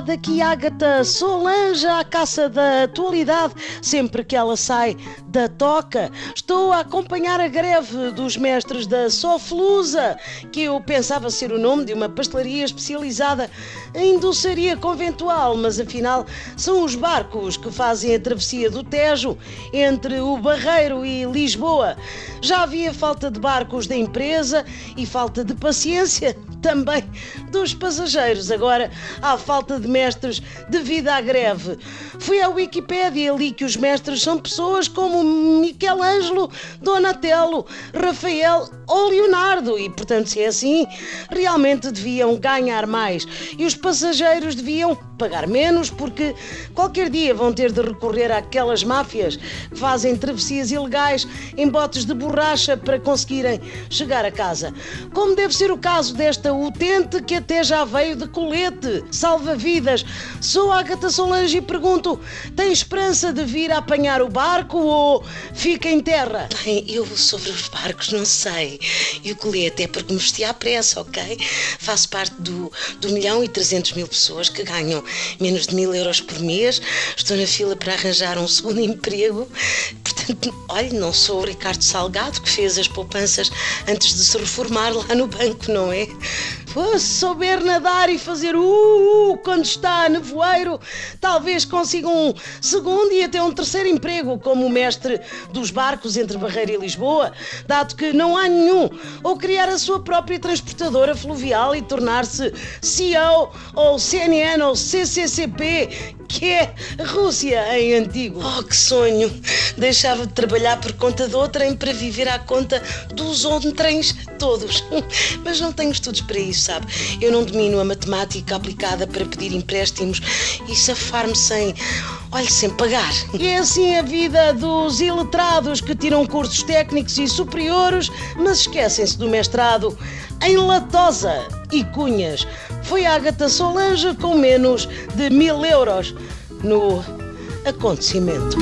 daqui Ágata Solange à caça da atualidade, sempre que ela sai da toca. Estou a acompanhar a greve dos mestres da Soflusa, que eu pensava ser o nome de uma pastelaria especializada em doçaria conventual, mas afinal são os barcos que fazem a travessia do Tejo entre o Barreiro e Lisboa. Já havia falta de barcos da empresa e falta de paciência também dos passageiros. Agora há falta de mestres devido à greve. Fui à Wikipédia e li que os mestres são pessoas como Michelangelo, Donatello, Rafael ou Leonardo e, portanto, se é assim, realmente deviam ganhar mais e os passageiros deviam pagar menos porque qualquer dia vão ter de recorrer àquelas máfias que fazem travessias ilegais em botes de borracha para conseguirem chegar a casa. Como deve ser o caso desta utente que até já veio de colete, salva-vidas. Sou a Agatha Solange e pergunto: tem esperança de vir a apanhar o barco ou fica em terra? Bem, eu sobre os barcos não sei. E o colete é porque me vesti à pressa, ok? Faço parte do, do milhão e trezentos mil pessoas que ganham menos de mil euros por mês. Estou na fila para arranjar um segundo emprego. Olhe, não sou o Ricardo Salgado que fez as poupanças antes de se reformar lá no banco, não é? se souber nadar e fazer uh, uh quando está nevoeiro, talvez consiga um segundo e até um terceiro emprego como mestre dos barcos entre Barreira e Lisboa, dado que não há nenhum, ou criar a sua própria transportadora fluvial e tornar-se CEO ou CNN ou CCCP, que é Rússia em antigo. Oh, que sonho! Deixava de trabalhar por conta de outrem para viver à conta dos trens todos. Mas não tenho estudos para isso, sabe? Eu não domino a matemática aplicada para pedir empréstimos e safar-me sem, olhe, sem pagar. E é assim a vida dos iletrados que tiram cursos técnicos e superiores, mas esquecem-se do mestrado em latosa e cunhas. Foi a Agatha Solange com menos de mil euros no acontecimento.